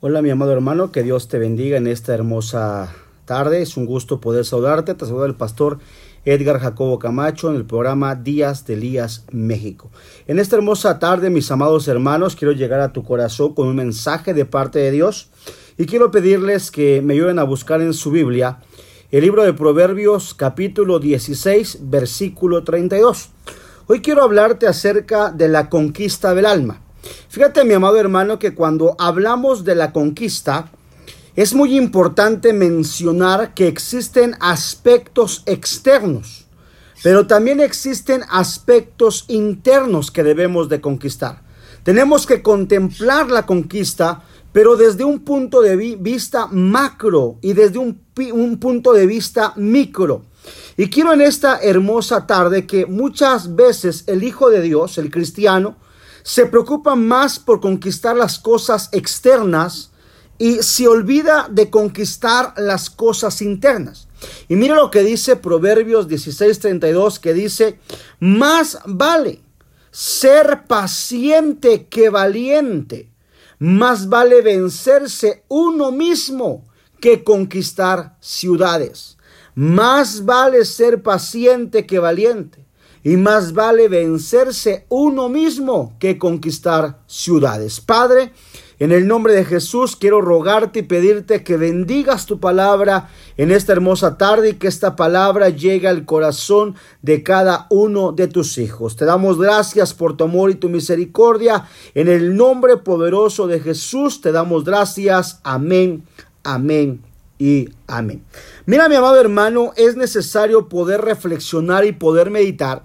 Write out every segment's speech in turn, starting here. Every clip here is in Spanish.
Hola mi amado hermano, que Dios te bendiga en esta hermosa tarde. Es un gusto poder saludarte. Te saluda el pastor Edgar Jacobo Camacho en el programa Días de Elías México. En esta hermosa tarde, mis amados hermanos, quiero llegar a tu corazón con un mensaje de parte de Dios y quiero pedirles que me ayuden a buscar en su Biblia el libro de Proverbios capítulo 16 versículo 32. Hoy quiero hablarte acerca de la conquista del alma. Fíjate, mi amado hermano, que cuando hablamos de la conquista, es muy importante mencionar que existen aspectos externos, pero también existen aspectos internos que debemos de conquistar. Tenemos que contemplar la conquista, pero desde un punto de vista macro y desde un, un punto de vista micro. Y quiero en esta hermosa tarde que muchas veces el Hijo de Dios, el cristiano, se preocupa más por conquistar las cosas externas y se olvida de conquistar las cosas internas. Y mira lo que dice Proverbios 16:32, que dice, más vale ser paciente que valiente, más vale vencerse uno mismo que conquistar ciudades. Más vale ser paciente que valiente y más vale vencerse uno mismo que conquistar ciudades. Padre, en el nombre de Jesús quiero rogarte y pedirte que bendigas tu palabra en esta hermosa tarde y que esta palabra llegue al corazón de cada uno de tus hijos. Te damos gracias por tu amor y tu misericordia. En el nombre poderoso de Jesús te damos gracias. Amén, amén y amén. Mira mi amado hermano, es necesario poder reflexionar y poder meditar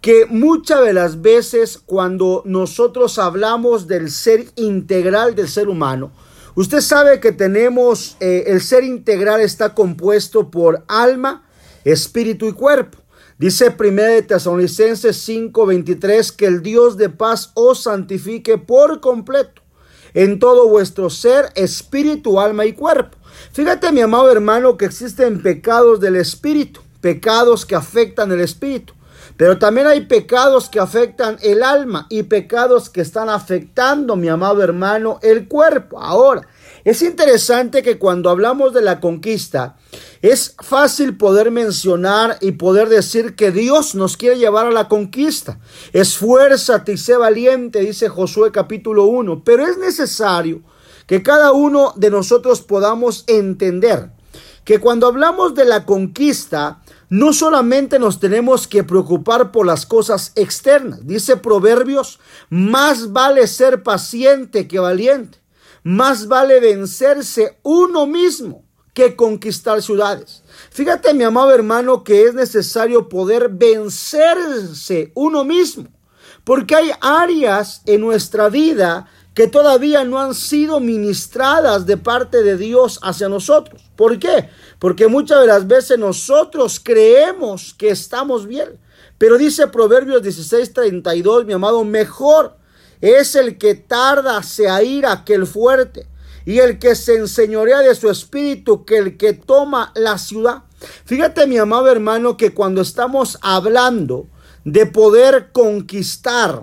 que muchas de las veces cuando nosotros hablamos del ser integral del ser humano, usted sabe que tenemos, eh, el ser integral está compuesto por alma, espíritu y cuerpo. Dice 1 de Tesalonicenses 5:23 que el Dios de paz os santifique por completo en todo vuestro ser, espíritu, alma y cuerpo. Fíjate, mi amado hermano, que existen pecados del espíritu, pecados que afectan el espíritu. Pero también hay pecados que afectan el alma y pecados que están afectando, mi amado hermano, el cuerpo. Ahora, es interesante que cuando hablamos de la conquista, es fácil poder mencionar y poder decir que Dios nos quiere llevar a la conquista. Esfuérzate y sé valiente, dice Josué capítulo 1. Pero es necesario que cada uno de nosotros podamos entender que cuando hablamos de la conquista, no solamente nos tenemos que preocupar por las cosas externas. Dice Proverbios, más vale ser paciente que valiente. Más vale vencerse uno mismo que conquistar ciudades. Fíjate, mi amado hermano, que es necesario poder vencerse uno mismo. Porque hay áreas en nuestra vida que todavía no han sido ministradas de parte de Dios hacia nosotros. ¿Por qué? Porque muchas de las veces nosotros creemos que estamos bien. Pero dice Proverbios 16:32, mi amado, mejor es el que tarda se aira que el fuerte, y el que se enseñorea de su espíritu que el que toma la ciudad. Fíjate, mi amado hermano, que cuando estamos hablando de poder conquistar,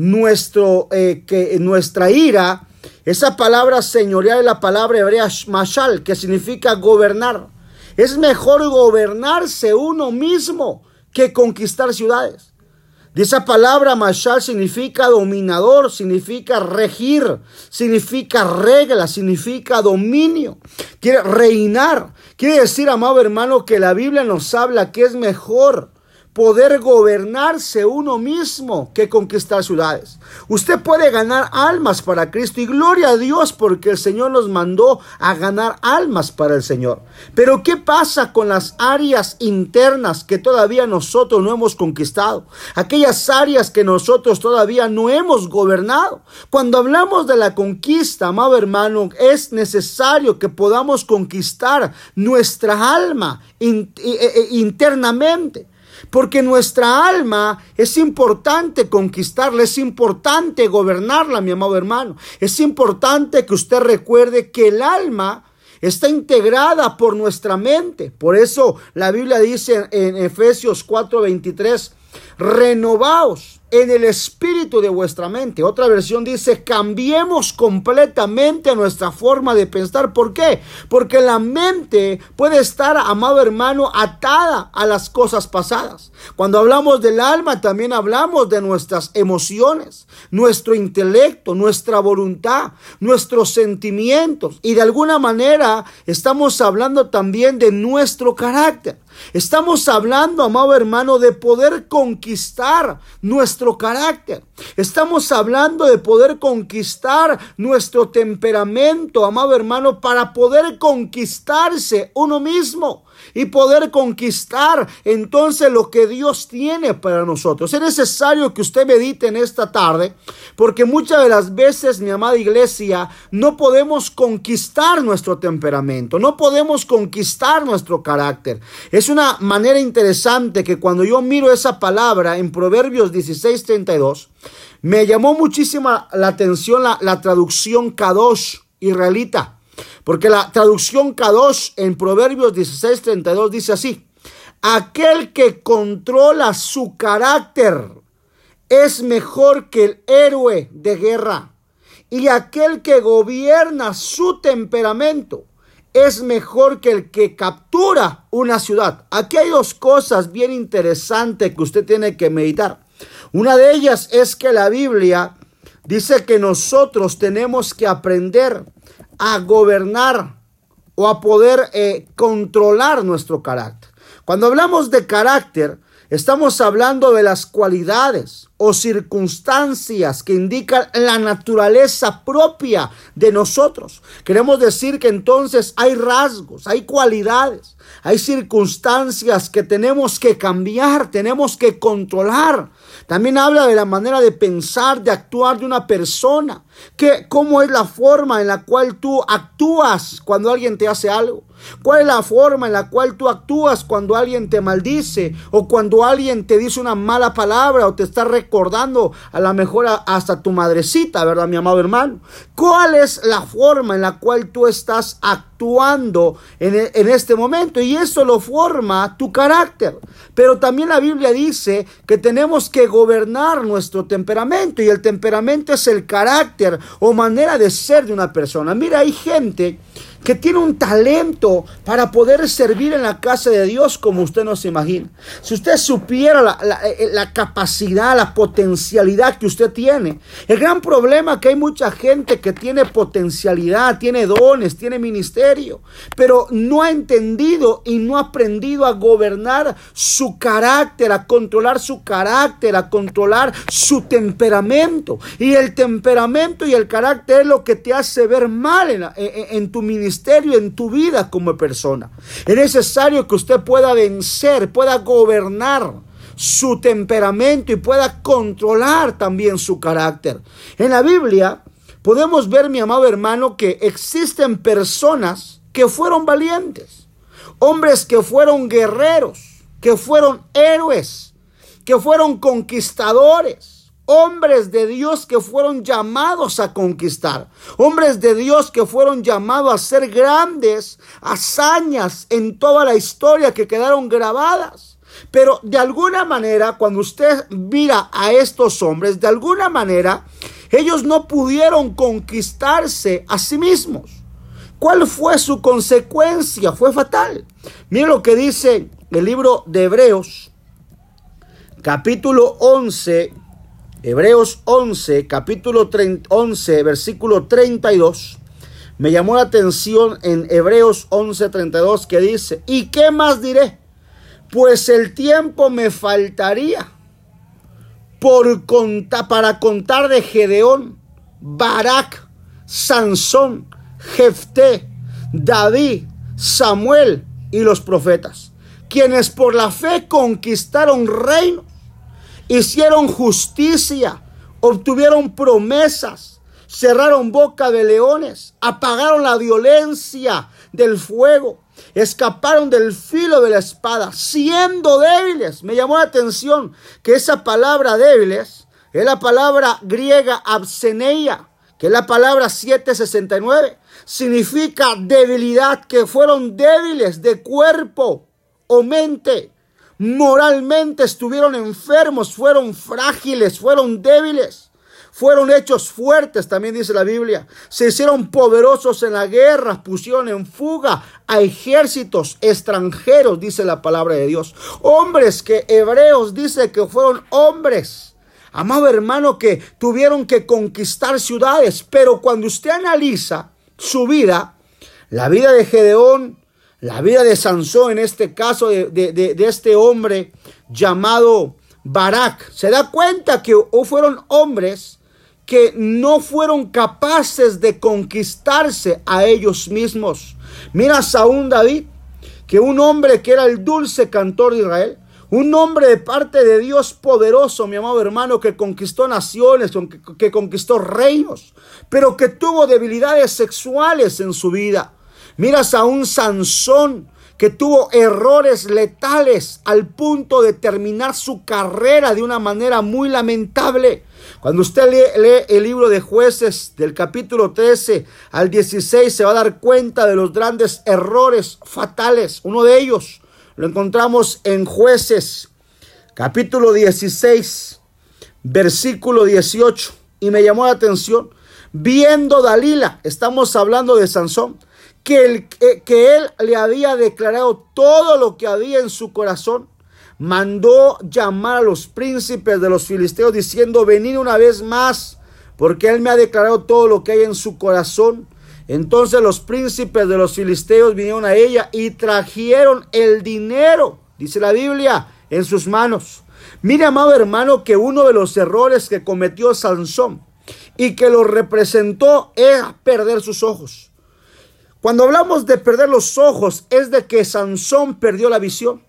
nuestro, eh, que nuestra ira, esa palabra señorial es la palabra hebrea mashal, que significa gobernar. Es mejor gobernarse uno mismo que conquistar ciudades. De esa palabra mashal significa dominador, significa regir, significa regla, significa dominio, quiere reinar. Quiere decir, amado hermano, que la Biblia nos habla que es mejor poder gobernarse uno mismo que conquistar ciudades. Usted puede ganar almas para Cristo y gloria a Dios porque el Señor nos mandó a ganar almas para el Señor. Pero ¿qué pasa con las áreas internas que todavía nosotros no hemos conquistado? Aquellas áreas que nosotros todavía no hemos gobernado. Cuando hablamos de la conquista, amado hermano, es necesario que podamos conquistar nuestra alma e, e, internamente. Porque nuestra alma es importante conquistarla, es importante gobernarla, mi amado hermano. Es importante que usted recuerde que el alma está integrada por nuestra mente. Por eso la Biblia dice en Efesios 4:23, renovaos en el espíritu de vuestra mente. Otra versión dice, cambiemos completamente nuestra forma de pensar. ¿Por qué? Porque la mente puede estar, amado hermano, atada a las cosas pasadas. Cuando hablamos del alma, también hablamos de nuestras emociones, nuestro intelecto, nuestra voluntad, nuestros sentimientos. Y de alguna manera estamos hablando también de nuestro carácter. Estamos hablando, amado hermano, de poder conquistar nuestro carácter. Estamos hablando de poder conquistar nuestro temperamento, amado hermano, para poder conquistarse uno mismo y poder conquistar entonces lo que Dios tiene para nosotros. Es necesario que usted medite en esta tarde, porque muchas de las veces, mi amada iglesia, no podemos conquistar nuestro temperamento, no podemos conquistar nuestro carácter. Es una manera interesante que cuando yo miro esa palabra en Proverbios 16:32, me llamó muchísima la atención la, la traducción Kadosh israelita. Porque la traducción Kadosh en Proverbios 16:32 dice así: Aquel que controla su carácter es mejor que el héroe de guerra. Y aquel que gobierna su temperamento es mejor que el que captura una ciudad. Aquí hay dos cosas bien interesantes que usted tiene que meditar. Una de ellas es que la Biblia dice que nosotros tenemos que aprender a gobernar o a poder eh, controlar nuestro carácter. Cuando hablamos de carácter, estamos hablando de las cualidades o circunstancias que indican la naturaleza propia de nosotros. Queremos decir que entonces hay rasgos, hay cualidades, hay circunstancias que tenemos que cambiar, tenemos que controlar. También habla de la manera de pensar, de actuar de una persona. Que, ¿Cómo es la forma en la cual tú actúas cuando alguien te hace algo? ¿Cuál es la forma en la cual tú actúas cuando alguien te maldice o cuando alguien te dice una mala palabra o te está recordando a la mejor hasta tu madrecita, ¿verdad, mi amado hermano? ¿Cuál es la forma en la cual tú estás actuando en, e, en este momento? Y eso lo forma tu carácter. Pero también la Biblia dice que tenemos que gobernar nuestro temperamento y el temperamento es el carácter o manera de ser de una persona. Mira, hay gente que tiene un talento para poder servir en la casa de Dios como usted no se imagina. Si usted supiera la, eh, capacidad, la potencialidad que usted tiene. El gran problema es que hay mucha gente que tiene potencialidad, tiene dones, tiene ministerio, pero no ha entendido y no ha aprendido a gobernar su carácter, a controlar su carácter, a controlar su temperamento. Y el temperamento y el carácter es lo que te hace ver mal en, en tu ministerio en tu vida como persona. Es necesario que usted pueda vencer, pueda gobernar su temperamento y pueda controlar también su carácter. En la Biblia podemos ver, mi amado hermano, que existen personas que fueron valientes, hombres que fueron guerreros, que fueron héroes, que fueron conquistadores hombres de Dios que fueron llamados a conquistar, hombres de Dios que fueron llamados a hacer grandes hazañas en toda la historia que quedaron grabadas. Pero de alguna manera, cuando usted mira a estos hombres, de alguna manera, ellos no pudieron conquistarse a sí mismos. ¿Cuál fue su consecuencia? Fue fatal. Mire lo que dice el libro de Hebreos, capítulo 11, Hebreos 11, capítulo 11, versículo 32. Me llamó la atención en Hebreos 11, 32 que dice, ¿y qué más diré? Pues el tiempo me faltaría por contar, para contar de Gedeón, Barak, Sansón, Jefté, David, Samuel y los profetas, quienes por la fe conquistaron reinos hicieron justicia, obtuvieron promesas, cerraron boca de leones, apagaron la violencia del fuego, escaparon del filo de la espada, siendo débiles. Me llamó la atención que esa palabra débiles es la palabra griega abseneia, que es la palabra 769. Significa debilidad, que fueron débiles de cuerpo o mente moralmente estuvieron enfermos, fueron frágiles, fueron débiles. Fueron hechos fuertes, también dice la Biblia. Se hicieron poderosos en la guerra, pusieron en fuga a ejércitos extranjeros, dice la palabra de Dios. Hombres que hebreos dice que fueron hombres. Amado hermano, que tuvieron que conquistar ciudades. Pero cuando usted analiza su vida, la vida de Gedeón, la vida de Sansón, en este caso de, de este hombre llamado Barak, se da cuenta que fueron hombres que no fueron capaces de conquistarse a ellos mismos. Mira Saúl David, que un hombre que era el dulce cantor de Israel, un hombre de parte de Dios poderoso, mi amado hermano, que conquistó naciones, que, que conquistó reinos, pero que tuvo debilidades sexuales en su vida. Miras a un Sansón que tuvo errores letales al punto de terminar su carrera de una manera muy lamentable. Cuando usted lee, el libro de jueces del capítulo 13 al 16 se va a dar cuenta de los grandes errores fatales. Uno de ellos lo encontramos en jueces capítulo 16 versículo 18 y me llamó la atención viendo Dalila, estamos hablando de Sansón, que, que él le había declarado todo lo que había en su corazón mandó llamar a los príncipes de los filisteos diciendo, venid una vez más, porque él me ha declarado todo lo que hay en su corazón. Entonces los príncipes de los filisteos vinieron a ella y trajeron el dinero, dice la Biblia, en sus manos. Mire, amado hermano, que uno de los errores que cometió Sansón y que lo representó es perder sus ojos. Cuando hablamos de perder los ojos, es de que Sansón perdió la visión.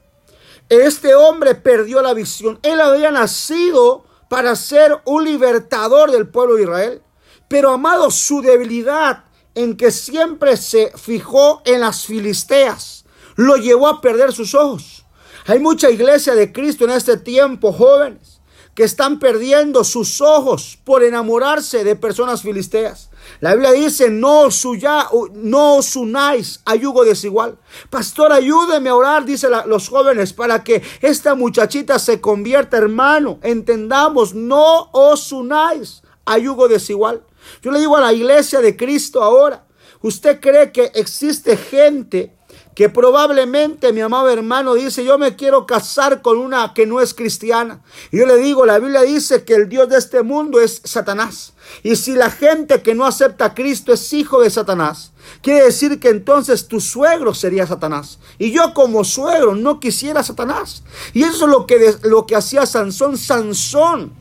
Este hombre perdió la visión. Él había nacido para ser un libertador del pueblo de Israel. Pero amado, su debilidad en que siempre se fijó en las filisteas, lo llevó a perder sus ojos. Hay mucha iglesia de Cristo en este tiempo, jóvenes, que están perdiendo sus ojos por enamorarse de personas filisteas. La Biblia dice, no, suya, no os unáis a yugo desigual. Pastor, ayúdeme a orar, dice los jóvenes, para que esta muchachita se convierta, hermano. Entendamos, no os unáis a yugo desigual. Yo le digo a la iglesia de Cristo ahora, ¿usted cree que existe gente que probablemente mi amado hermano dice, yo me quiero casar con una que no es cristiana. Y yo le digo, la Biblia dice que el Dios de este mundo es Satanás. Y si la gente que no acepta a Cristo es hijo de Satanás, quiere decir que entonces tu suegro sería Satanás. Y yo como suegro no quisiera Satanás. Y eso es lo que, lo que hacía Sansón. Sansón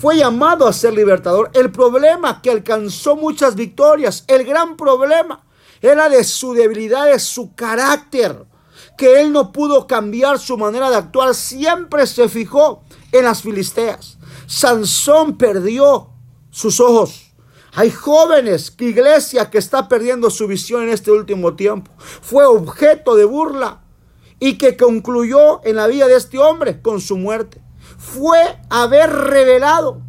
fue llamado a ser libertador. El problema que alcanzó muchas victorias, el gran problema era de su debilidad, de su carácter, que él no pudo cambiar su manera de actuar, siempre se fijó en las filisteas. Sansón perdió sus ojos. Hay jóvenes, iglesia que está perdiendo su visión en este último tiempo. Fue objeto de burla y que concluyó en la vida de este hombre con su muerte. Fue haber revelado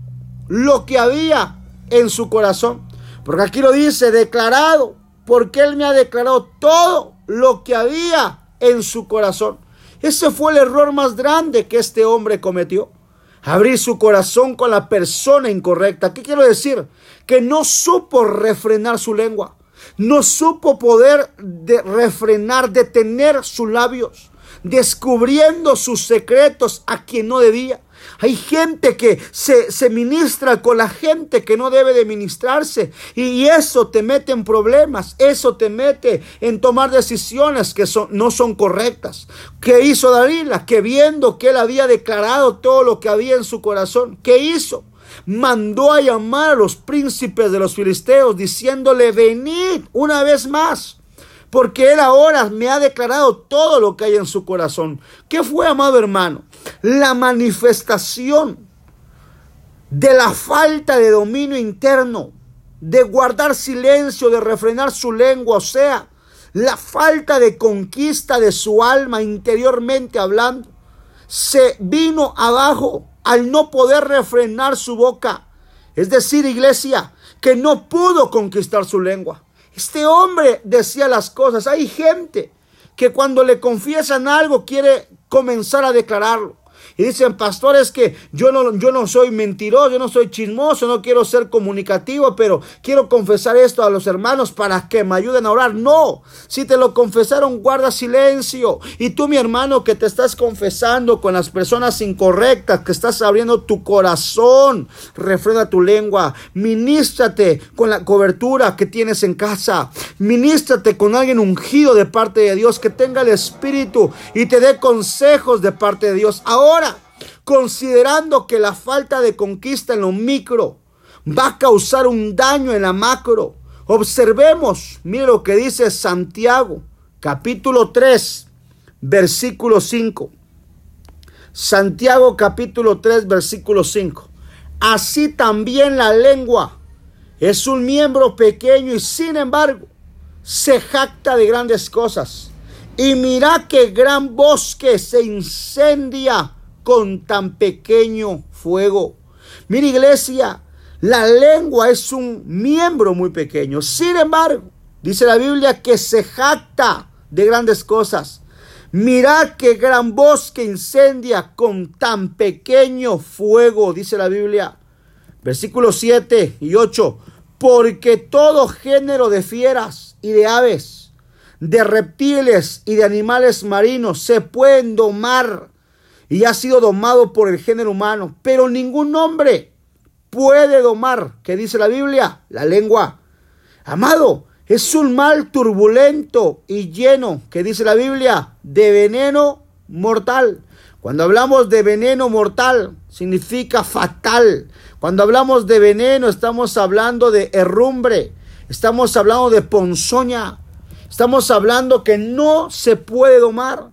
lo que había en su corazón. Porque aquí lo dice, declarado porque Él me ha declarado todo lo que había en su corazón. Ese fue el error más grande que este hombre cometió. Abrir su corazón con la persona incorrecta. ¿Qué quiero decir? Que no supo refrenar su lengua. No supo poder de refrenar, detener sus labios, descubriendo sus secretos a quien no debía. Hay gente que se, ministra con la gente que no debe de ministrarse y eso te mete en problemas, eso te mete en tomar decisiones que son, no son correctas. ¿Qué hizo Dalila? Que viendo que él había declarado todo lo que había en su corazón, ¿qué hizo? Mandó a llamar a los príncipes de los filisteos diciéndole, venid una vez más porque Él ahora me ha declarado todo lo que hay en su corazón. ¿Qué fue, amado hermano? La manifestación de la falta de dominio interno, de guardar silencio, de refrenar su lengua, o sea, la falta de conquista de su alma interiormente hablando, se vino abajo al no poder refrenar su boca. Es decir, iglesia, que no pudo conquistar su lengua. Este hombre decía las cosas. Hay gente que cuando le confiesan algo quiere comenzar a declararlo. Y dicen, pastores, que yo no, yo no soy mentiroso, yo no soy chismoso, no quiero ser comunicativo, pero quiero confesar esto a los hermanos para que me ayuden a orar. No, si te lo confesaron, guarda silencio. Y tú, mi hermano, que te estás confesando con las personas incorrectas, que estás abriendo tu corazón, refrena tu lengua, ministrate con la cobertura que tienes en casa, ministrate con alguien ungido de parte de Dios, que tenga el Espíritu y te dé consejos de parte de Dios. Ahora, considerando que la falta de conquista en lo micro va a causar un daño en la macro. Observemos, mire lo que dice Santiago, capítulo 3, versículo 5. Santiago capítulo 3, versículo 5. Así también la lengua es un miembro pequeño y sin embargo se jacta de grandes cosas. Y mira que gran bosque se incendia con tan pequeño fuego. Mira iglesia, la lengua es un miembro muy pequeño. Sin embargo, dice la Biblia que se jacta de grandes cosas. Mirad qué gran bosque incendia con tan pequeño fuego, dice la Biblia. Versículos 7 y 8. Porque todo género de fieras y de aves, de reptiles y de animales marinos se pueden domar y ha sido domado por el género humano, pero ningún hombre puede domar, que dice la Biblia, la lengua. Amado, es un mal turbulento y lleno, que dice la Biblia, de veneno mortal. Cuando hablamos de veneno mortal, significa fatal. Cuando hablamos de veneno, estamos hablando de herrumbre, estamos hablando de ponzoña, estamos hablando que no se puede domar.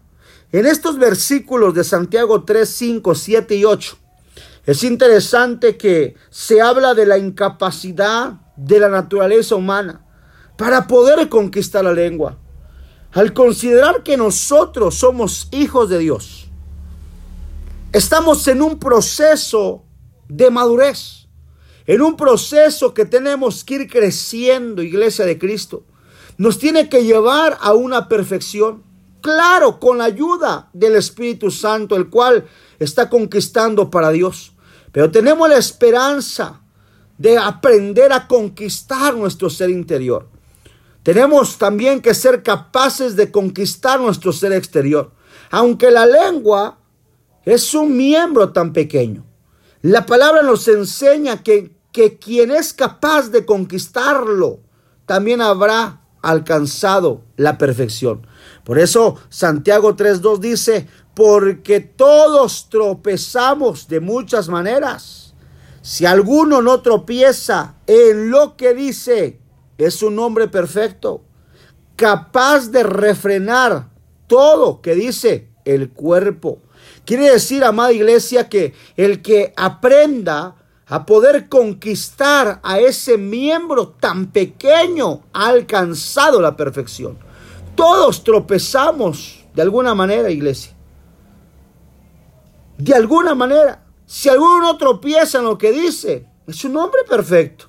En estos versículos de Santiago 3, 5, 7 y 8, es interesante que se habla de la incapacidad de la naturaleza humana para poder conquistar la lengua. Al considerar que nosotros somos hijos de Dios, estamos en un proceso de madurez, en un proceso que tenemos que ir creciendo, iglesia de Cristo. Nos tiene que llevar a una perfección claro, con la ayuda del Espíritu Santo, el cual está conquistando para Dios. Pero tenemos la esperanza de aprender a conquistar nuestro ser interior. Tenemos también que ser capaces de conquistar nuestro ser exterior. Aunque la lengua es un miembro tan pequeño, la palabra nos enseña que, que quien es capaz de conquistarlo también habrá alcanzado la perfección. Por eso Santiago 3.2 dice, porque todos tropezamos de muchas maneras. Si alguno no tropieza en lo que dice, es un hombre perfecto, capaz de refrenar todo que dice el cuerpo. Quiere decir, amada iglesia, que el que aprenda a poder conquistar a ese miembro tan pequeño ha alcanzado la perfección. Todos tropezamos de alguna manera, iglesia. De alguna manera. Si alguno tropieza en lo que dice, es un hombre perfecto.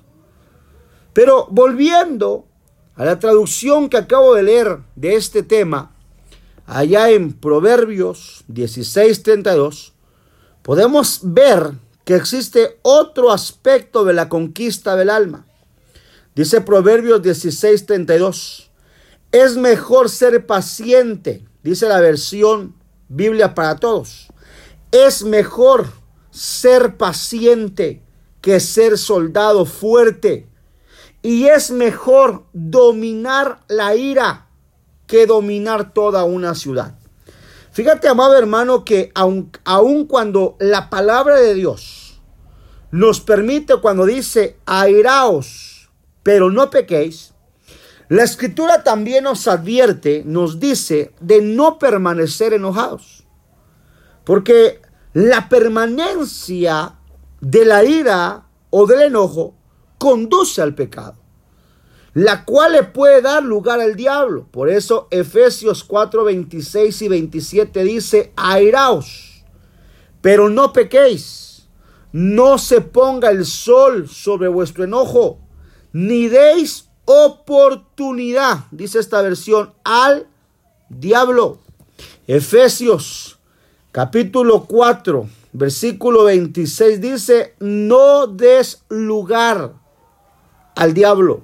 Pero volviendo a la traducción que acabo de leer de este tema, allá en Proverbios 16:32, podemos ver que existe otro aspecto de la conquista del alma. Dice Proverbios 16:32. Es mejor ser paciente, dice la versión Biblia para todos. Es mejor ser paciente que ser soldado fuerte. Y es mejor dominar la ira que dominar toda una ciudad. Fíjate, amado hermano, que aun, aun, cuando la palabra de Dios nos permite, cuando dice, airaos, pero no pequéis, la escritura también nos advierte, nos dice de no permanecer enojados. Porque la permanencia de la ira o del enojo conduce al pecado, la cual le puede dar lugar al diablo. Por eso Efesios 4, 26 y 27 dice, airaos, pero no pequéis, no se ponga el sol sobre vuestro enojo, ni deis oportunidad, dice esta versión, al diablo. Efesios capítulo 4, versículo 26 dice, no des lugar al diablo.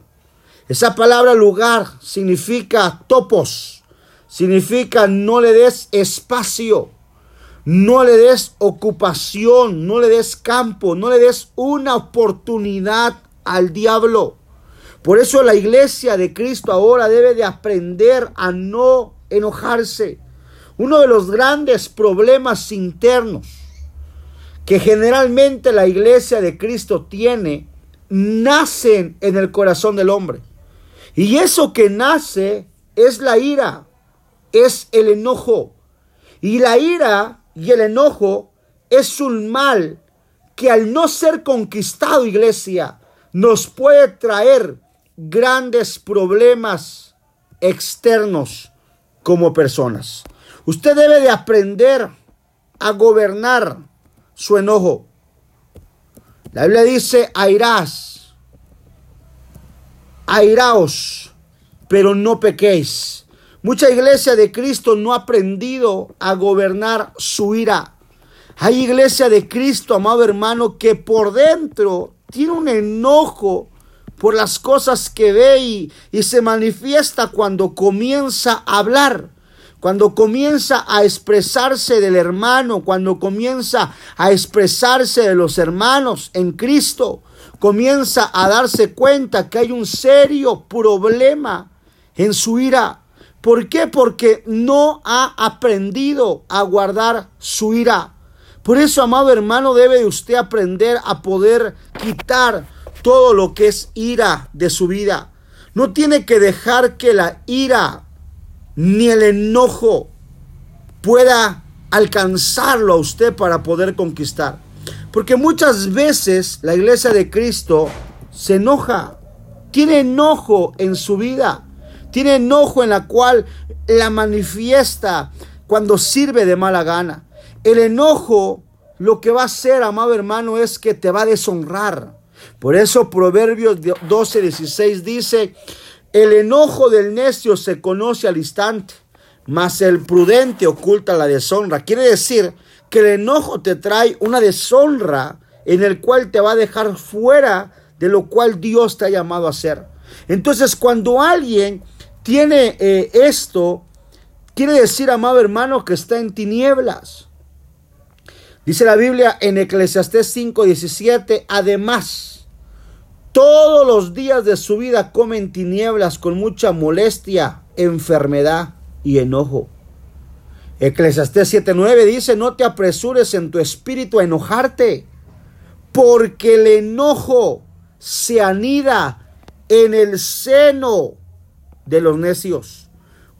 Esa palabra lugar significa topos, significa no le des espacio, no le des ocupación, no le des campo, no le des una oportunidad al diablo. Por eso la iglesia de Cristo ahora debe de aprender a no enojarse. Uno de los grandes problemas internos que generalmente la iglesia de Cristo tiene nacen en el corazón del hombre. Y eso que nace es la ira, es el enojo. Y la ira y el enojo es un mal que al no ser conquistado, iglesia, nos puede traer grandes problemas externos como personas. Usted debe de aprender a gobernar su enojo. La Biblia dice, airás, airaos, pero no pequéis. Mucha iglesia de Cristo no ha aprendido a gobernar su ira. Hay iglesia de Cristo, amado hermano, que por dentro tiene un enojo por las cosas que ve y, y se manifiesta cuando comienza a hablar cuando comienza a expresarse del hermano, cuando comienza a expresarse de los hermanos en Cristo, comienza a darse cuenta que hay un serio problema en su ira. ¿Por qué? Porque no ha aprendido a guardar su ira. Por eso, amado hermano, debe usted aprender a poder quitar todo lo que es ira de su vida. No tiene que dejar que la ira ni el enojo pueda alcanzarlo a usted para poder conquistar. Porque muchas veces la iglesia de Cristo se enoja, tiene enojo en su vida, tiene enojo en la cual la manifiesta cuando sirve de mala gana. El enojo lo que va a hacer, amado hermano, es que te va a deshonrar. Por eso Proverbios 12, 16 dice, el enojo del necio se conoce al instante, mas el prudente oculta la deshonra. Quiere decir que el enojo te trae una deshonra en el cual te va a dejar fuera de lo cual Dios te ha llamado a hacer. Entonces, cuando alguien tiene eh, esto, quiere decir, amado hermano, que está en tinieblas. Dice la Biblia en Eclesiastés 5:17, además, todos los días de su vida comen tinieblas con mucha molestia, enfermedad y enojo. Eclesiastés 7:9 dice, no te apresures en tu espíritu a enojarte, porque el enojo se anida en el seno de los necios.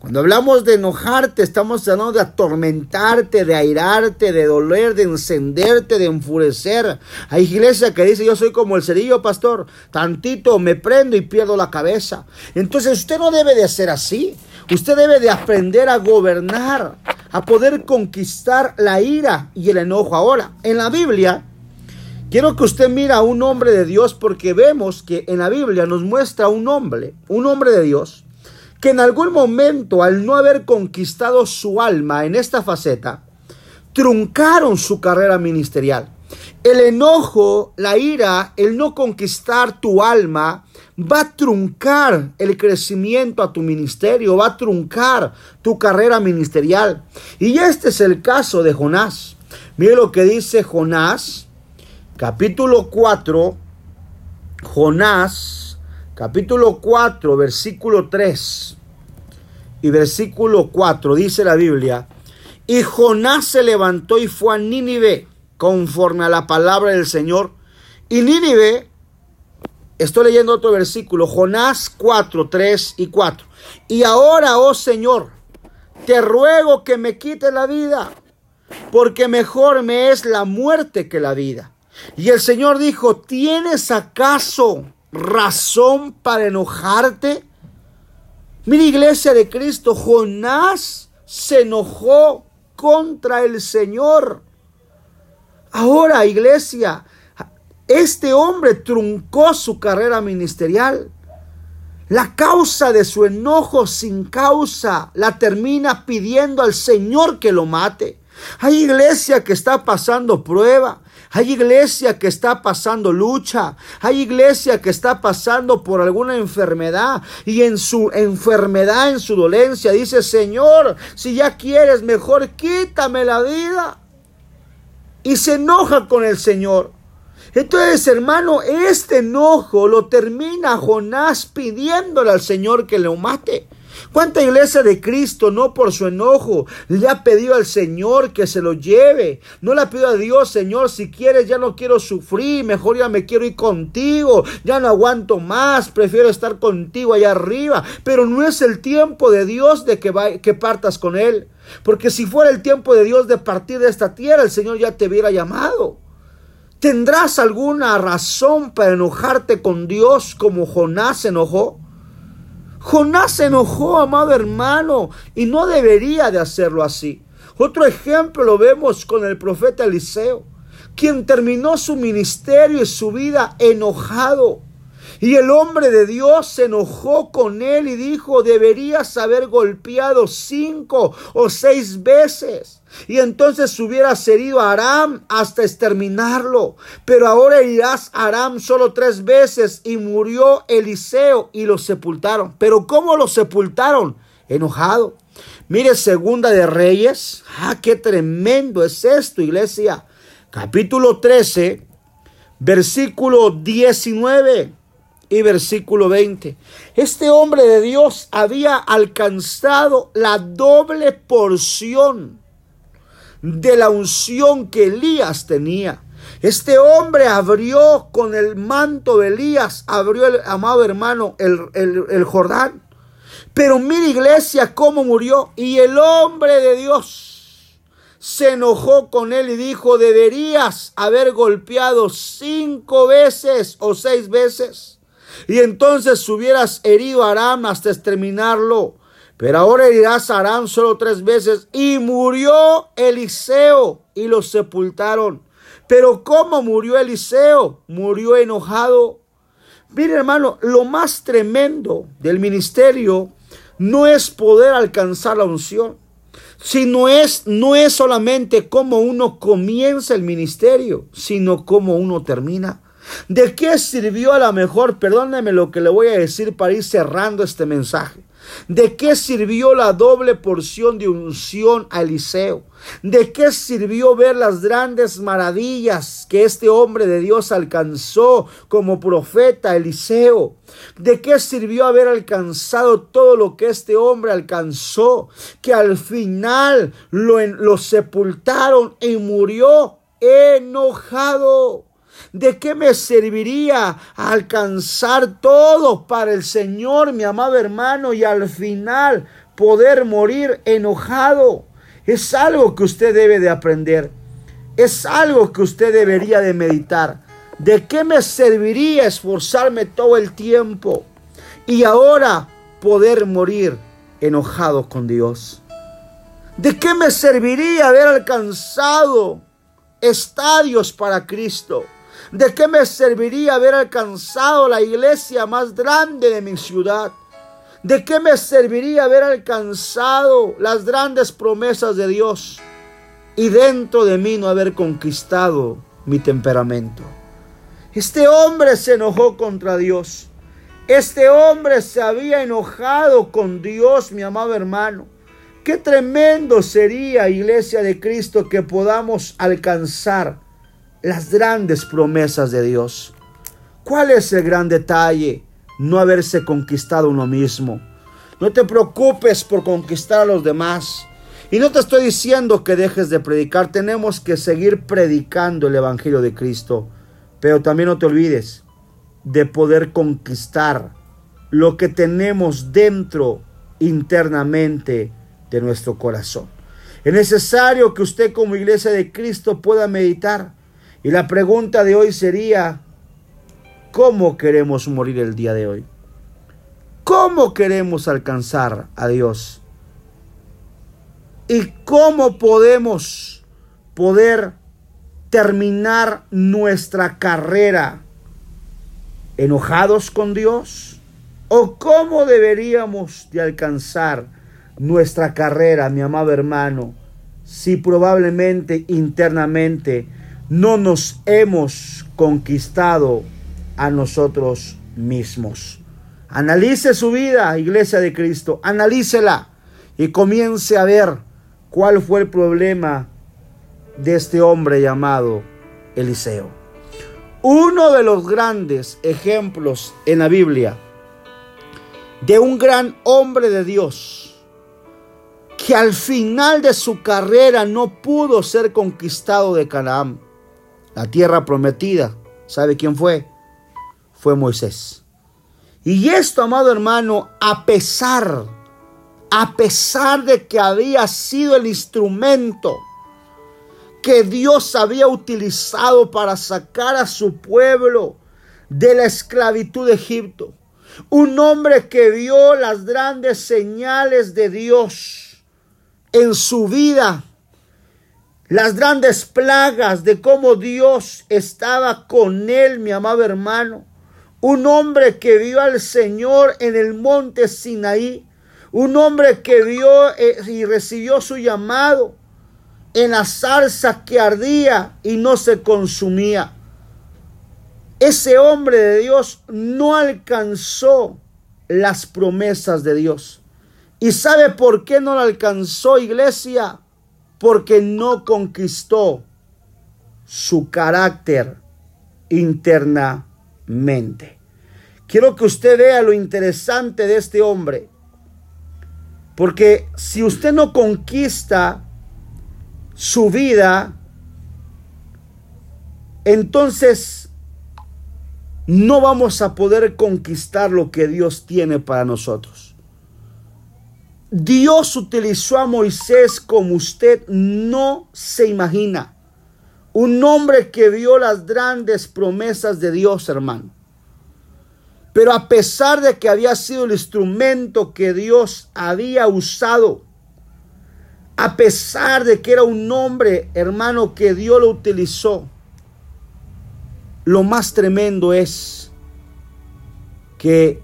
Cuando hablamos de enojarte, estamos hablando de atormentarte, de airarte, de doler, de encenderte, de enfurecer. Hay iglesia que dice, yo soy como el cerillo, pastor, tantito me prendo y pierdo la cabeza. Entonces usted no debe de ser así. Usted debe de aprender a gobernar, a poder conquistar la ira y el enojo. Ahora, en la Biblia, quiero que usted mire a un hombre de Dios porque vemos que en la Biblia nos muestra un hombre, un hombre de Dios que en algún momento, al no haber conquistado su alma en esta faceta, truncaron su carrera ministerial. El enojo, la ira, el no conquistar tu alma, va a truncar el crecimiento a tu ministerio, va a truncar tu carrera ministerial. Y este es el caso de Jonás. Mire lo que dice Jonás, capítulo 4, Jonás, capítulo 4, versículo 3 y versículo 4, dice la Biblia, y Jonás se levantó y fue a Nínive conforme a la palabra del Señor. Y Nínive, estoy leyendo otro versículo, Jonás 4, 3 y 4. Y ahora, oh Señor, te ruego que me quite la vida, porque mejor me es la muerte que la vida. Y el Señor dijo, ¿tienes acaso razón para enojarte? Mira, iglesia de Cristo, Jonás se enojó contra el Señor. Ahora, iglesia, este hombre truncó su carrera ministerial. la causa de su enojo sin causa la termina pidiendo al Señor que lo mate. Hay iglesia que está pasando prueba. Hay iglesia que está pasando lucha. Hay iglesia que está pasando por alguna enfermedad. Y en su enfermedad, en su dolencia, dice, Señor, si ya quieres, mejor quítame la vida. Y se enoja con el Señor. Entonces, hermano, este enojo lo termina Jonás pidiéndole al Señor que lo mate. ¿Cuánta iglesia de Cristo no por su enojo le ha pedido al Señor que se lo lleve? No le ha pedido a Dios, Señor, si quieres ya no quiero sufrir, mejor ya me quiero ir contigo, ya no aguanto más, prefiero estar contigo allá arriba. Pero no es el tiempo de Dios de que, que partas con Él. Porque si fuera el tiempo de Dios de partir de esta tierra, el Señor ya te hubiera llamado. ¿Tendrás alguna razón para enojarte con Dios como Jonás se enojó? Jonás se enojó, amado hermano, y no debería de hacerlo así. Otro ejemplo lo vemos con el profeta Eliseo, quien terminó su ministerio y su vida enojado. Y el hombre de Dios se enojó con él y dijo, deberías haber golpeado cinco o seis veces. Y entonces hubieras herido a Aram hasta exterminarlo. Pero ahora herirás a Aram solo tres veces. Y murió Eliseo y lo sepultaron. Pero ¿cómo lo sepultaron? Enojado. Mire, segunda de Reyes. Ah, qué tremendo es esto, iglesia. Capítulo 13, versículo 19 y versículo 20. Este hombre de Dios había alcanzado la doble porción de la unción que Elías tenía. Este hombre abrió con el manto de Elías, abrió el amado hermano el, el Jordán. Pero mira iglesia cómo murió. Y el hombre de Dios se enojó con él y dijo, deberías haber golpeado cinco veces o seis veces. Y entonces hubieras herido a Aram hasta exterminarlo. Pero ahora herirás a Aram solo tres veces. Y murió Eliseo y lo sepultaron. Pero ¿cómo murió Eliseo? Murió enojado. Mire hermano, lo más tremendo del ministerio no es poder alcanzar la unción, sino es, no es solamente cómo uno comienza el ministerio, sino cómo uno termina. ¿De qué sirvió a la mejor? Perdóneme lo que le voy a decir para ir cerrando este mensaje. ¿De qué sirvió la doble porción de unción a Eliseo? ¿De qué sirvió ver las grandes maravillas que este hombre de Dios alcanzó como profeta Eliseo? ¿De qué sirvió haber alcanzado todo lo que este hombre alcanzó? Que al final lo, lo sepultaron y murió enojado. ¿De qué me serviría alcanzar todo para el Señor, mi amado hermano, y al final poder morir enojado? Es algo que usted debe de aprender. Es algo que usted debería de meditar. ¿De qué me serviría esforzarme todo el tiempo y ahora poder morir enojado con Dios? ¿De qué me serviría haber alcanzado estadios para Cristo? ¿De qué me serviría haber alcanzado la iglesia más grande de mi ciudad? ¿De qué me serviría haber alcanzado las grandes promesas de Dios y dentro de mí no haber conquistado mi temperamento? Este hombre se enojó contra Dios. Este hombre se había enojado con Dios, mi amado hermano. Qué tremendo sería, iglesia de Cristo, que podamos alcanzar las grandes promesas de Dios. ¿Cuál es el gran detalle? No haberse conquistado uno mismo. No te preocupes por conquistar a los demás. Y no te estoy diciendo que dejes de predicar. Tenemos que seguir predicando el Evangelio de Cristo. Pero también no te olvides de poder conquistar lo que tenemos dentro internamente de nuestro corazón. Es necesario que usted como iglesia de Cristo pueda meditar y la pregunta de hoy sería, ¿cómo queremos morir el día de hoy? ¿Cómo queremos alcanzar a Dios? ¿Y cómo podemos poder terminar nuestra carrera enojados con Dios ¿O cómo deberíamos de alcanzar nuestra carrera, mi amado hermano, si probablemente internamente no nos hemos conquistado a nosotros mismos? Analice su vida, iglesia de Cristo, analícela y comience a ver cuál fue el problema de este hombre llamado Eliseo. Uno de los grandes ejemplos en la Biblia de un gran hombre de Dios que al final de su carrera no pudo ser conquistado de Canaán, la tierra prometida. ¿Sabe quién fue? Fue Moisés. Y esto, amado hermano, a pesar, a pesar de que había sido el instrumento que Dios había utilizado para sacar a su pueblo de la esclavitud de Egipto. Un hombre que vio las grandes señales de Dios en su vida. Las grandes plagas de cómo Dios estaba con él, mi amado hermano. Un hombre que vio al Señor en el monte Sinaí. Un hombre que vio eh, y recibió su llamado en la salsa que ardía y no se consumía. Ese hombre de Dios no alcanzó las promesas de Dios. ¿Y sabe por qué no la alcanzó iglesia? Porque no conquistó su carácter internamente. Quiero que usted vea lo interesante de este hombre. Porque si usted no conquista su vida, entonces no vamos a poder conquistar lo que Dios tiene para nosotros. Dios utilizó a Moisés como usted no se imagina. Un hombre que vio las grandes promesas de Dios, hermano. Pero a pesar de que había sido el instrumento que Dios había usado, a pesar de que era un hombre, hermano, que Dios lo utilizó, lo más tremendo es que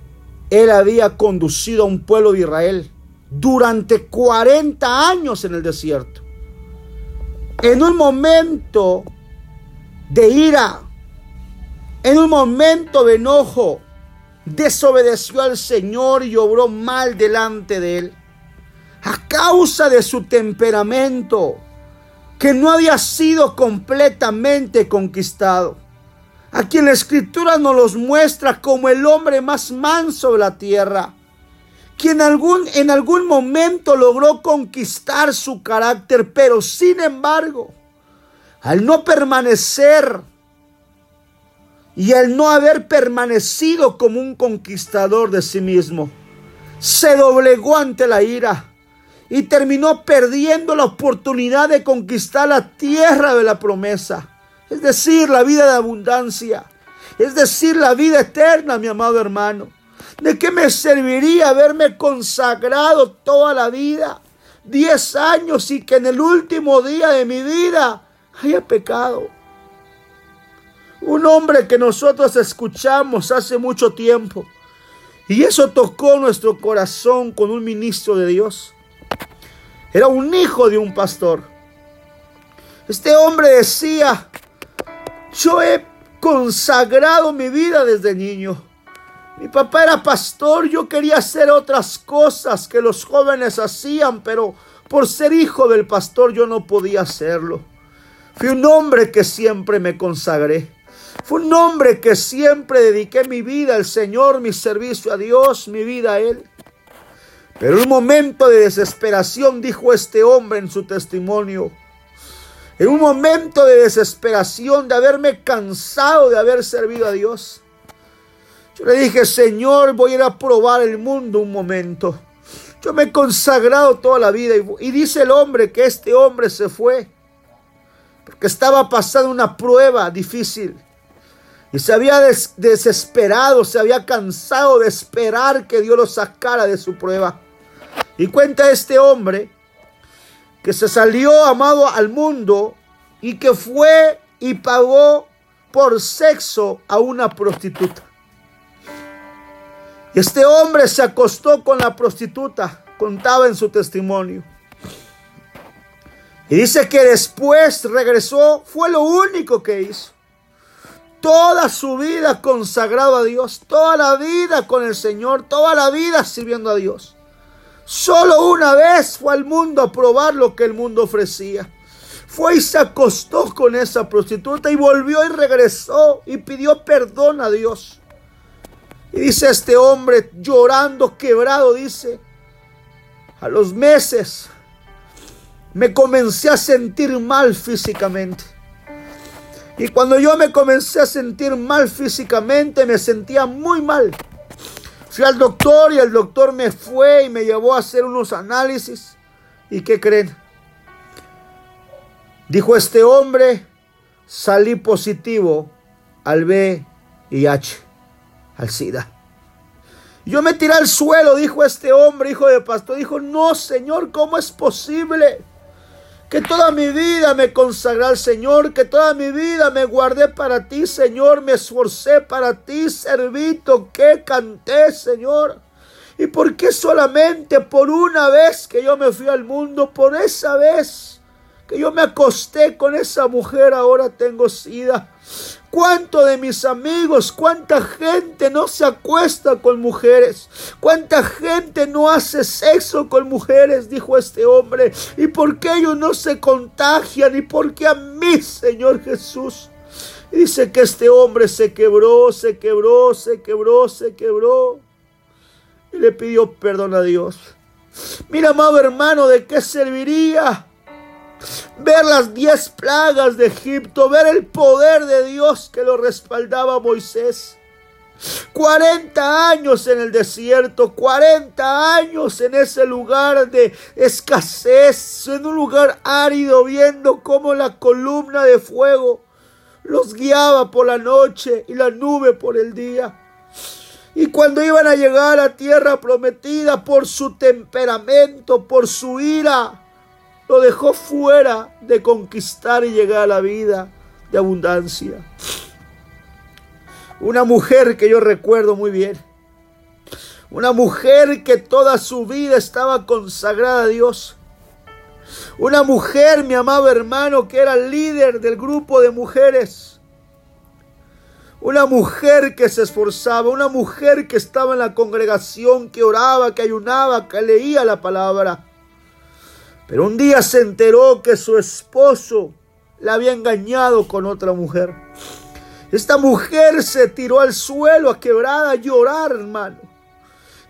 él había conducido a un pueblo de Israel durante 40 años en el desierto. En un momento de ira, en un momento de enojo, desobedeció al Señor y obró mal delante de él a causa de su temperamento, que no había sido completamente conquistado. A quien la escritura nos los muestra como el hombre más manso de la tierra, quien en algún momento logró conquistar su carácter, pero sin embargo, al no permanecer y al no haber permanecido como un conquistador de sí mismo, se doblegó ante la ira y terminó perdiendo la oportunidad de conquistar la tierra de la promesa, es decir, la vida de abundancia, es decir, la vida eterna, mi amado hermano. ¿De qué me serviría haberme consagrado toda la vida, diez años y que en el último día de mi vida haya pecado? Un hombre que nosotros escuchamos hace mucho tiempo y eso tocó nuestro corazón con un ministro de Dios. Era un hijo de un pastor. Este hombre decía, yo he consagrado mi vida desde niño. Mi papá era pastor, yo quería hacer otras cosas que los jóvenes hacían, pero por ser hijo del pastor yo no podía hacerlo. Fui un hombre que siempre me consagré. Fue un hombre que siempre dediqué mi vida al Señor, mi servicio a Dios, mi vida a Él. Pero en un momento de desesperación, dijo este hombre en su testimonio, en un momento de desesperación, de haberme cansado de haber servido a Dios, yo le dije, Señor, voy a ir a probar el mundo un momento. Yo me he consagrado toda la vida. Y, dice el hombre que este hombre se fue porque estaba pasando una prueba difícil. Y se había desesperado, se había cansado de esperar que Dios lo sacara de su prueba. Y cuenta este hombre que se salió amado al mundo y que fue y pagó por sexo a una prostituta. Este hombre se acostó con la prostituta, contaba en su testimonio. Y dice que después regresó, fue lo único que hizo. Toda su vida consagrado a Dios, toda la vida con el Señor, toda la vida sirviendo a Dios. Solo una vez fue al mundo a probar lo que el mundo ofrecía. Fue y se acostó con esa prostituta y volvió y regresó y pidió perdón a Dios. Y dice este hombre llorando, quebrado, dice, a los meses me comencé a sentir mal físicamente. Y cuando yo me comencé a sentir mal físicamente, me sentía muy mal. Fui al doctor y el doctor me fue y me llevó a hacer unos análisis. ¿Y qué creen? Dijo este hombre, salí positivo al VIH, al SIDA. Yo me tiré al suelo, dijo este hombre, hijo de pastor. Dijo, no, Señor, ¿cómo es posible? Que toda mi vida me consagré al Señor, que toda mi vida me guardé para ti, Señor, me esforcé para ti, servito, que canté, Señor. ¿Y por qué solamente por una vez que yo me fui al mundo, por esa vez? que yo me acosté con esa mujer, ahora tengo sida. ¿Cuánto de mis amigos, cuánta gente no se acuesta con mujeres? ¿Cuánta gente no hace sexo con mujeres? Dijo este hombre. ¿Y por qué ellos no se contagian? ¿Y por qué a mí, Señor Jesús? dice que este hombre se quebró, se quebró, se quebró, se quebró. Y le pidió perdón a Dios. Mira, amado hermano, ¿de qué serviría? Ver las diez plagas de Egipto, ver el poder de Dios que lo respaldaba a Moisés. 40 años en el desierto, 40 años en ese lugar de escasez, en un lugar árido, viendo cómo la columna de fuego los guiaba por la noche y la nube por el día. Y cuando iban a llegar a tierra prometida por su temperamento, por su ira, lo dejó fuera de conquistar y llegar a la vida de abundancia. Una mujer que yo recuerdo muy bien. Una mujer que toda su vida estaba consagrada a Dios. Una mujer, mi amado hermano, que era líder del grupo de mujeres. Una mujer que se esforzaba, una mujer que estaba en la congregación, que oraba, que ayunaba, que leía la palabra. Pero un día se enteró que su esposo la había engañado con otra mujer. Esta mujer se tiró al suelo a quebrada a llorar, hermano.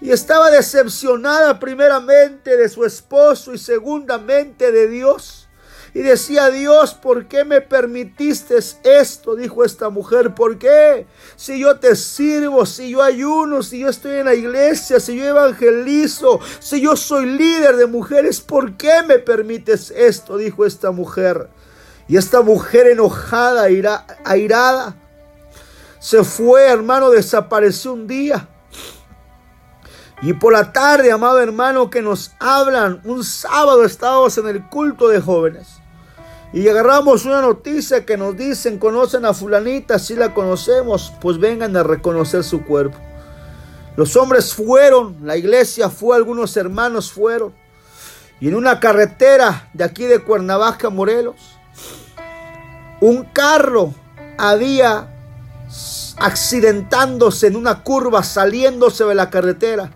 Y estaba decepcionada primeramente de su esposo y segundamente de Dios. Y decía, Dios, ¿por qué me permitiste esto? Dijo esta mujer, ¿por qué? Si yo te sirvo, si yo ayuno, si yo estoy en la iglesia, si yo evangelizo, si yo soy líder de mujeres, ¿por qué me permites esto? Dijo esta mujer. Y esta mujer enojada, airada, se fue, hermano, desapareció un día. Y por la tarde, amado hermano, que nos hablan, un sábado estábamos en el culto de jóvenes. Y agarramos una noticia que nos dicen, conocen a fulanita, si la conocemos, pues vengan a reconocer su cuerpo. Los hombres fueron, la iglesia fue, algunos hermanos fueron. Y en una carretera de aquí de Cuernavaca, Morelos, un carro había accidentándose en una curva, saliéndose de la carretera.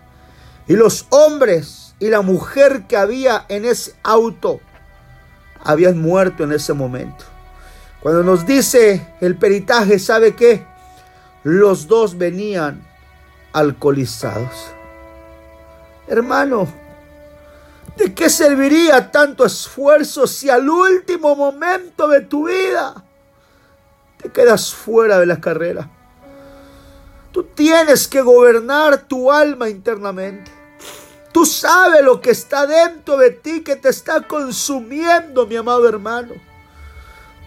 Y los hombres y la mujer que había en ese auto habían muerto en ese momento. Cuando nos dice el peritaje, ¿sabe qué? Los dos venían alcoholizados. Hermano, ¿de qué serviría tanto esfuerzo si al último momento de tu vida te quedas fuera de la carrera? Tú tienes que gobernar tu alma internamente. Tú sabes lo que está dentro de ti que te está consumiendo, mi amado hermano.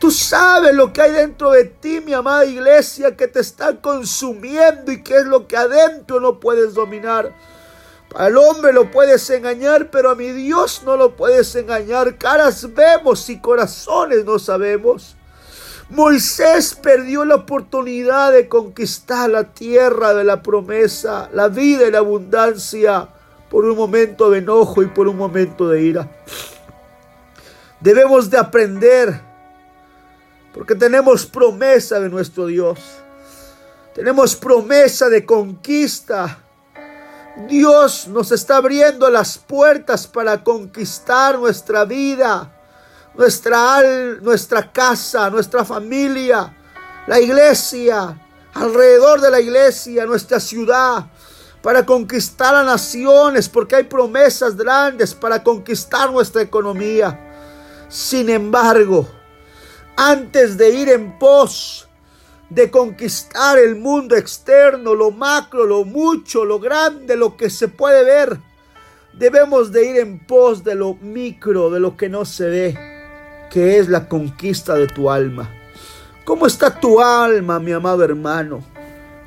Tú sabes lo que hay dentro de ti, mi amada iglesia, que te está consumiendo y que es lo que adentro no puedes dominar. Al hombre lo puedes engañar, pero a mi Dios no lo puedes engañar. Caras vemos y corazones no sabemos. Moisés perdió la oportunidad de conquistar la tierra de la promesa, la vida y la abundancia por un momento de enojo y por un momento de ira. Debemos de aprender porque tenemos promesa de nuestro Dios. Tenemos promesa de conquista. Dios nos está abriendo las puertas para conquistar nuestra vida, nuestra, nuestra casa, nuestra familia, la iglesia, alrededor de la iglesia, nuestra ciudad, para conquistar a naciones, porque hay promesas grandes para conquistar nuestra economía. Sin embargo, antes de ir en pos de conquistar el mundo externo, lo macro, lo mucho, lo grande, lo que se puede ver, debemos de ir en pos de lo micro, de lo que no se ve, que es la conquista de tu alma. ¿Cómo está tu alma, mi amado hermano?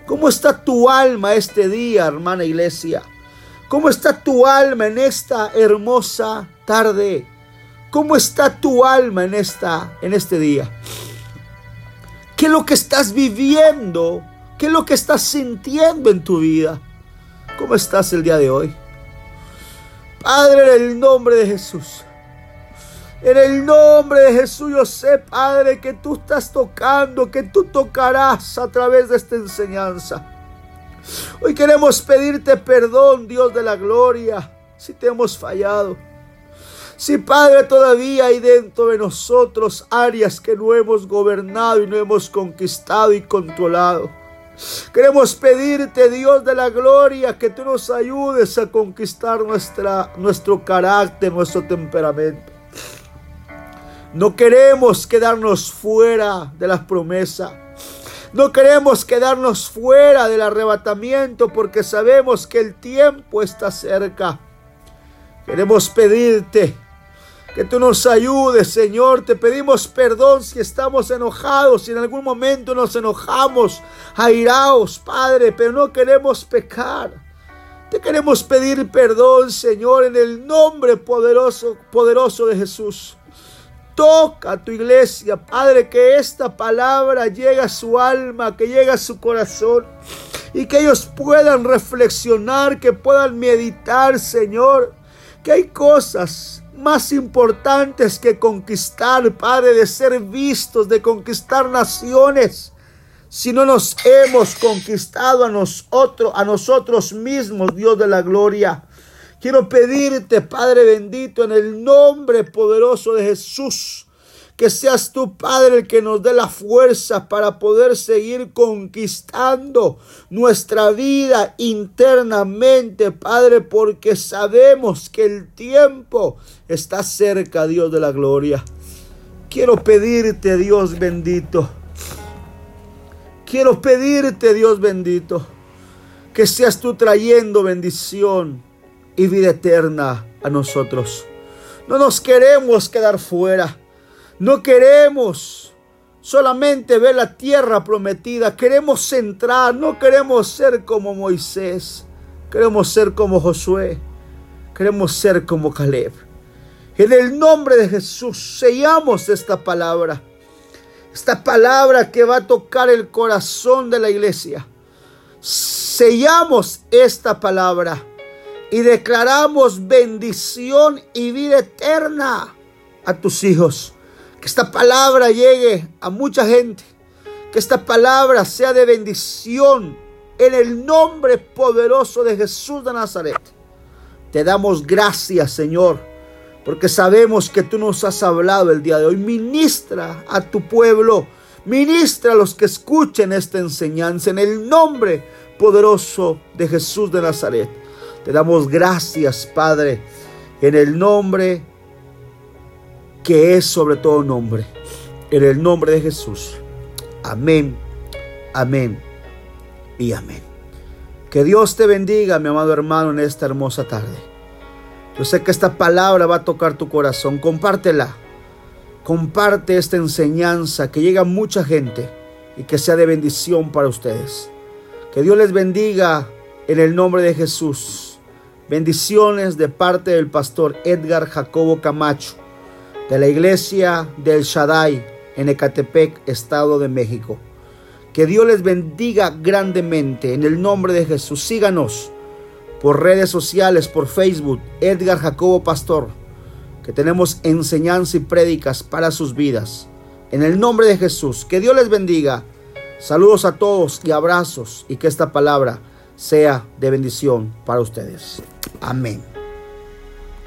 ¿Cómo está tu alma este día, hermana iglesia? ¿Cómo está tu alma en esta hermosa tarde? ¿Cómo está tu alma en, esta, en este día? ¿Qué es lo que estás viviendo? ¿Qué es lo que estás sintiendo en tu vida? ¿Cómo estás el día de hoy? Padre, en el nombre de Jesús. En el nombre de Jesús yo sé, Padre, que tú estás tocando, que tú tocarás a través de esta enseñanza. Hoy queremos pedirte perdón, Dios de la gloria, si te hemos fallado. Si Padre todavía hay dentro de nosotros áreas que no hemos gobernado y no hemos conquistado y controlado. Queremos pedirte, Dios de la gloria, que tú nos ayudes a conquistar nuestra, nuestro carácter, nuestro temperamento. No queremos quedarnos fuera de las promesas. No queremos quedarnos fuera del arrebatamiento porque sabemos que el tiempo está cerca. Queremos pedirte que tú nos ayudes, Señor. Te pedimos perdón si estamos enojados, si en algún momento nos enojamos, airaos, Padre, pero no queremos pecar. Te queremos pedir perdón, Señor, en el nombre poderoso, poderoso de Jesús. Toca a tu iglesia, Padre, que esta palabra llegue a su alma, que llegue a su corazón y que ellos puedan reflexionar, que puedan meditar, Señor, que hay cosas más importantes que conquistar, Padre, de ser vistos, de conquistar naciones. Si no nos hemos conquistado a nosotros, a nosotros mismos, Dios de la gloria. Quiero pedirte, Padre bendito, en el nombre poderoso de Jesús, que seas tu Padre el que nos dé la fuerza para poder seguir conquistando nuestra vida internamente, Padre, porque sabemos que el tiempo está cerca, Dios de la gloria. Quiero pedirte, Dios bendito. Quiero pedirte, Dios bendito, que seas tú trayendo bendición y vida eterna a nosotros. No nos queremos quedar fuera. No queremos solamente ver la tierra prometida. Queremos entrar. No queremos ser como Moisés. Queremos ser como Josué. Queremos ser como Caleb. En el nombre de Jesús sellamos esta palabra. Esta palabra que va a tocar el corazón de la iglesia. Sellamos esta palabra y declaramos bendición y vida eterna a tus hijos. Que esta palabra llegue a mucha gente. Que esta palabra sea de bendición en el nombre poderoso de Jesús de Nazaret. Te damos gracias, Señor, porque sabemos que tú nos has hablado el día de hoy. Ministra a tu pueblo, ministra a los que escuchen esta enseñanza en el nombre poderoso de Jesús de Nazaret. Te damos gracias, Padre, en el nombre que es sobre todo nombre. En el nombre de Jesús. Amén, amén y amén. Que Dios te bendiga, mi amado hermano, en esta hermosa tarde. Yo sé que esta palabra va a tocar tu corazón. Compártela. Comparte esta enseñanza que llega a mucha gente y que sea de bendición para ustedes. Que Dios les bendiga en el nombre de Jesús. Bendiciones de parte del pastor Edgar Jacobo Camacho de la iglesia del Shaddai en Ecatepec, Estado de México. Que Dios les bendiga grandemente en el nombre de Jesús. Síganos por redes sociales, por Facebook, Edgar Jacobo Pastor, que tenemos enseñanza y prédicas para sus vidas. En el nombre de Jesús, que Dios les bendiga. Saludos a todos y abrazos y que esta palabra sea de bendición para ustedes. Amén.